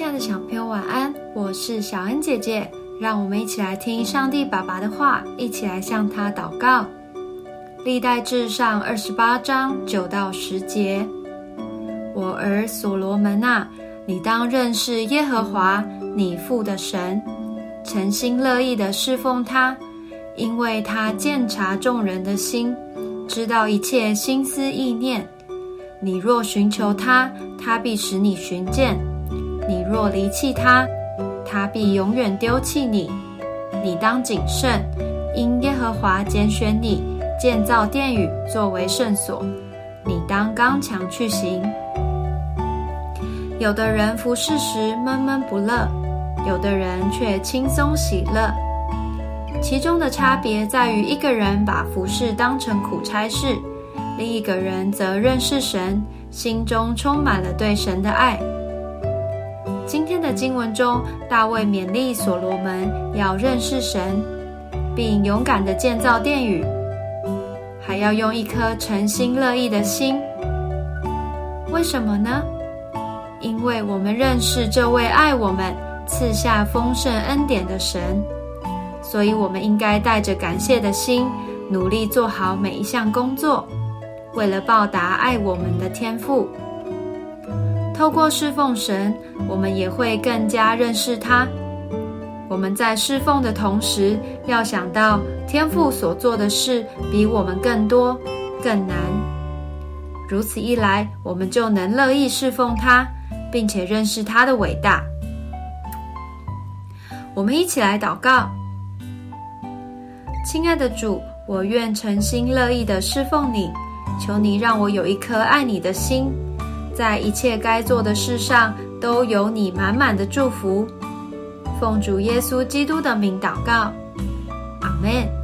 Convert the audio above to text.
亲爱的小朋友，晚安！我是小恩姐姐，让我们一起来听上帝爸爸的话，一起来向他祷告。历代至上二十八章九到十节：我儿所罗门啊，你当认识耶和华你父的神，诚心乐意的侍奉他，因为他鉴察众人的心，知道一切心思意念。你若寻求他，他必使你寻见；你若离弃他，他必永远丢弃你。你当谨慎，因耶和华拣选你，建造殿宇作为圣所。你当刚强去行。有的人服侍时闷闷不乐，有的人却轻松喜乐。其中的差别在于，一个人把服侍当成苦差事。另一个人则认识神，心中充满了对神的爱。今天的经文中，大卫勉励所罗门要认识神，并勇敢地建造殿宇，还要用一颗诚心乐意的心。为什么呢？因为我们认识这位爱我们、赐下丰盛恩典的神，所以我们应该带着感谢的心，努力做好每一项工作。为了报答爱我们的天赋，透过侍奉神，我们也会更加认识他。我们在侍奉的同时，要想到天父所做的事比我们更多、更难。如此一来，我们就能乐意侍奉他，并且认识他的伟大。我们一起来祷告：亲爱的主，我愿诚心乐意的侍奉你。求你让我有一颗爱你的心，在一切该做的事上都有你满满的祝福。奉主耶稣基督的名祷告，阿门。